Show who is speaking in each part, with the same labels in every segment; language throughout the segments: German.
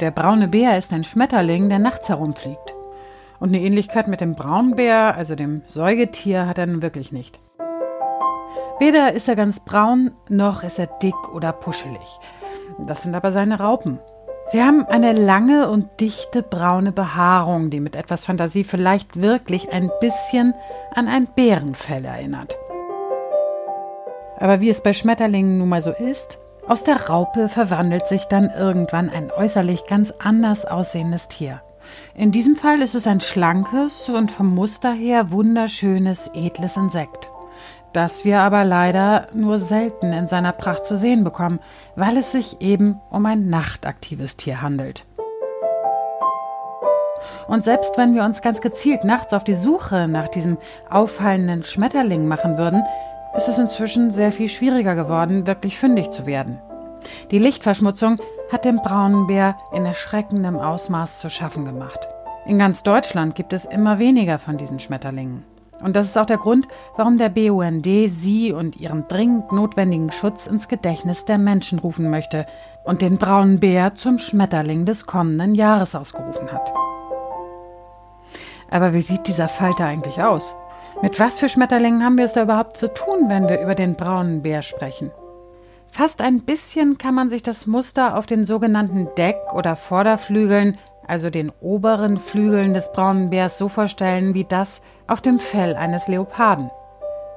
Speaker 1: Der braune Bär ist ein Schmetterling, der nachts herumfliegt. Und eine Ähnlichkeit mit dem Braunbär, also dem Säugetier, hat er nun wirklich nicht. Weder ist er ganz braun, noch ist er dick oder puschelig. Das sind aber seine Raupen. Sie haben eine lange und dichte braune Behaarung, die mit etwas Fantasie vielleicht wirklich ein bisschen an ein Bärenfell erinnert. Aber wie es bei Schmetterlingen nun mal so ist, aus der Raupe verwandelt sich dann irgendwann ein äußerlich ganz anders aussehendes Tier. In diesem Fall ist es ein schlankes und vom Muster her wunderschönes, edles Insekt, das wir aber leider nur selten in seiner Pracht zu sehen bekommen, weil es sich eben um ein nachtaktives Tier handelt. Und selbst wenn wir uns ganz gezielt nachts auf die Suche nach diesem auffallenden Schmetterling machen würden, ist es inzwischen sehr viel schwieriger geworden, wirklich fündig zu werden. Die Lichtverschmutzung hat dem braunen Bär in erschreckendem Ausmaß zu schaffen gemacht. In ganz Deutschland gibt es immer weniger von diesen Schmetterlingen. Und das ist auch der Grund, warum der BUND sie und ihren dringend notwendigen Schutz ins Gedächtnis der Menschen rufen möchte und den braunen Bär zum Schmetterling des kommenden Jahres ausgerufen hat. Aber wie sieht dieser Falter eigentlich aus? Mit was für Schmetterlingen haben wir es da überhaupt zu tun, wenn wir über den braunen Bär sprechen? Fast ein bisschen kann man sich das Muster auf den sogenannten Deck- oder Vorderflügeln, also den oberen Flügeln des braunen Bärs, so vorstellen wie das auf dem Fell eines Leoparden.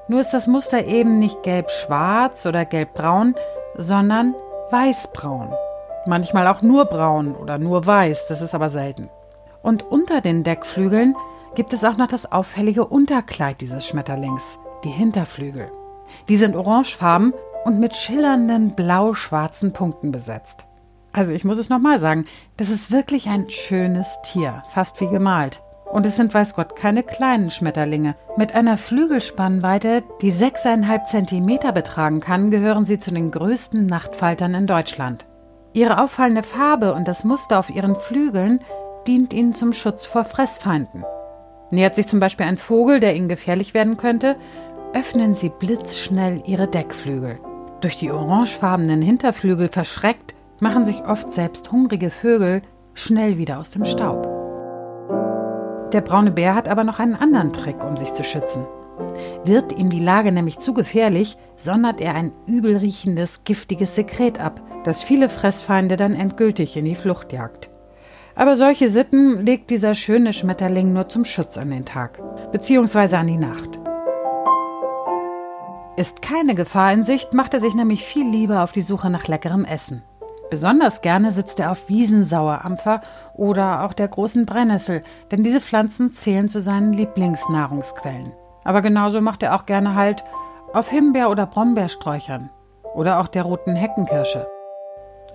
Speaker 1: Nur ist das Muster eben nicht gelb-schwarz oder gelb-braun, sondern weiß-braun. Manchmal auch nur braun oder nur weiß, das ist aber selten. Und unter den Deckflügeln gibt es auch noch das auffällige Unterkleid dieses Schmetterlings, die Hinterflügel. Die sind orangefarben und mit schillernden blau-schwarzen Punkten besetzt. Also ich muss es nochmal sagen, das ist wirklich ein schönes Tier, fast wie gemalt. Und es sind, weiß Gott, keine kleinen Schmetterlinge. Mit einer Flügelspannweite, die 6,5 Zentimeter betragen kann, gehören sie zu den größten Nachtfaltern in Deutschland. Ihre auffallende Farbe und das Muster auf ihren Flügeln dient ihnen zum Schutz vor Fressfeinden. Nähert sich zum Beispiel ein Vogel, der ihnen gefährlich werden könnte, öffnen sie blitzschnell ihre Deckflügel. Durch die orangefarbenen Hinterflügel verschreckt, machen sich oft selbst hungrige Vögel schnell wieder aus dem Staub. Der braune Bär hat aber noch einen anderen Trick, um sich zu schützen. Wird ihm die Lage nämlich zu gefährlich, sondert er ein übelriechendes, giftiges Sekret ab, das viele Fressfeinde dann endgültig in die Flucht jagt. Aber solche Sitten legt dieser schöne Schmetterling nur zum Schutz an den Tag, beziehungsweise an die Nacht. Ist keine Gefahr in Sicht, macht er sich nämlich viel lieber auf die Suche nach leckerem Essen. Besonders gerne sitzt er auf Wiesensauerampfer oder auch der großen Brennnessel, denn diese Pflanzen zählen zu seinen Lieblingsnahrungsquellen. Aber genauso macht er auch gerne Halt auf Himbeer- oder Brombeersträuchern oder auch der roten Heckenkirsche.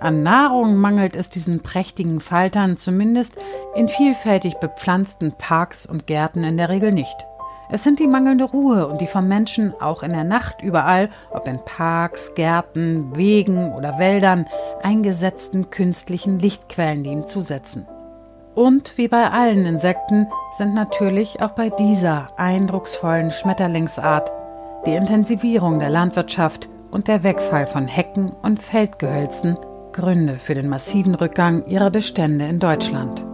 Speaker 1: An Nahrung mangelt es diesen prächtigen Faltern zumindest in vielfältig bepflanzten Parks und Gärten in der Regel nicht. Es sind die mangelnde Ruhe und die vom Menschen auch in der Nacht überall, ob in Parks, Gärten, Wegen oder Wäldern, eingesetzten künstlichen Lichtquellen, die ihm zusetzen. Und wie bei allen Insekten sind natürlich auch bei dieser eindrucksvollen Schmetterlingsart die Intensivierung der Landwirtschaft und der Wegfall von Hecken und Feldgehölzen Gründe für den massiven Rückgang ihrer Bestände in Deutschland.